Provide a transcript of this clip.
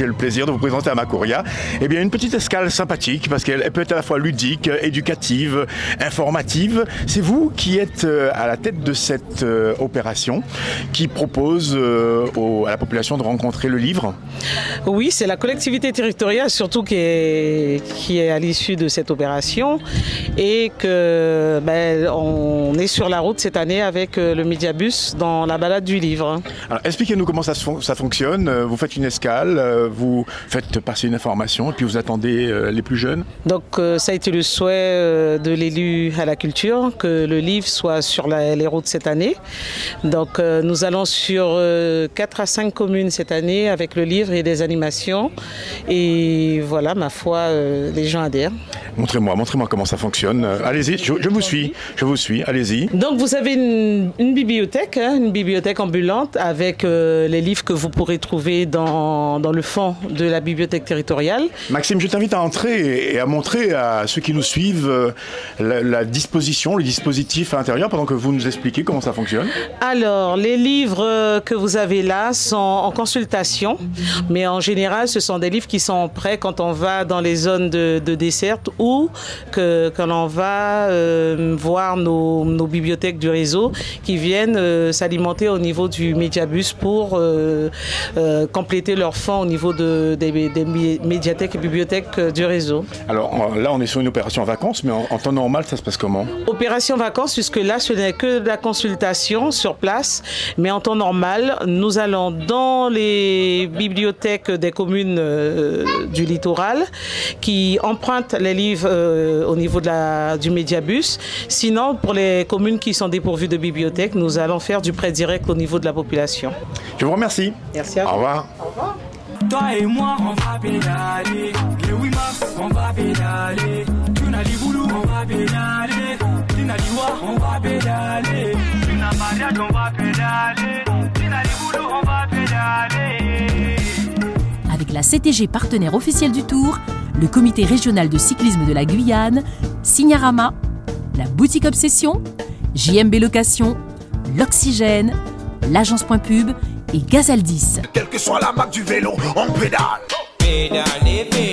j'ai le plaisir de vous présenter à Macoria eh bien, une petite escale sympathique parce qu'elle peut être à la fois ludique, éducative, informative. C'est vous qui êtes euh, à la tête de cette euh, opération qui propose euh, à la population de rencontrer le livre Oui, c'est la collectivité territoriale surtout qui est, qui est à l'issue de cette opération et que ben, on est sur la route cette année avec le Mediabus dans la balade du livre. Alors, expliquez-nous comment ça, ça fonctionne. Vous faites une escale, vous faites passer une information et puis vous attendez les plus jeunes Donc ça a été le souhait de l'élu à la culture que le livre soit sur les routes cette année. Donc euh, nous allons sur 4 euh, à 5 communes cette année avec le livre et des animations. Et voilà, ma foi, euh, les gens adhèrent. Montrez-moi, montrez-moi comment ça fonctionne. Allez-y, je, vous suis, je vous suis, allez-y. Donc vous avez une, bibliothèque, hein, une bibliothèque ambulante avec les livres que vous pourrez trouver dans, dans, le fond de la bibliothèque territoriale. Maxime, je t'invite à entrer et à montrer à ceux qui nous suivent la, la disposition, le dispositif à l'intérieur pendant que vous nous expliquez comment ça fonctionne Alors, les livres que vous avez là sont en consultation, mais en général, ce sont des livres qui sont prêts quand on va dans les zones de, de desserte ou que, quand on va euh, voir nos, bibliothèques du réseau qui viennent euh, s'alimenter au niveau du Mediabus pour euh, compléter leur fonds au niveau de, des, médiathèques et bibliothèques du réseau. Alors là, on est sur une opération vacances, mais en, en temps normal, ça se passe comment? Opération vacances, puisque là, ce n'est que de la consultation sur place. Mais en temps normal, nous allons dans les bibliothèques des communes du littoral qui empruntent les livres euh, au niveau de la, du Médiabus. Sinon, pour les communes qui sont dépourvues de bibliothèques, nous allons faire du prêt direct au niveau de la population. Je vous remercie. Merci à vous. Au revoir. Au revoir. Toi et moi, on va pédaler. La CTG partenaire officielle du Tour, le comité régional de cyclisme de la Guyane, Signarama, la boutique Obsession, JMB Location, l'Oxygène, l'agence Point Pub et Gazaldis. Quelle que soit la marque du vélo, on pédale. Pédale. Pédale,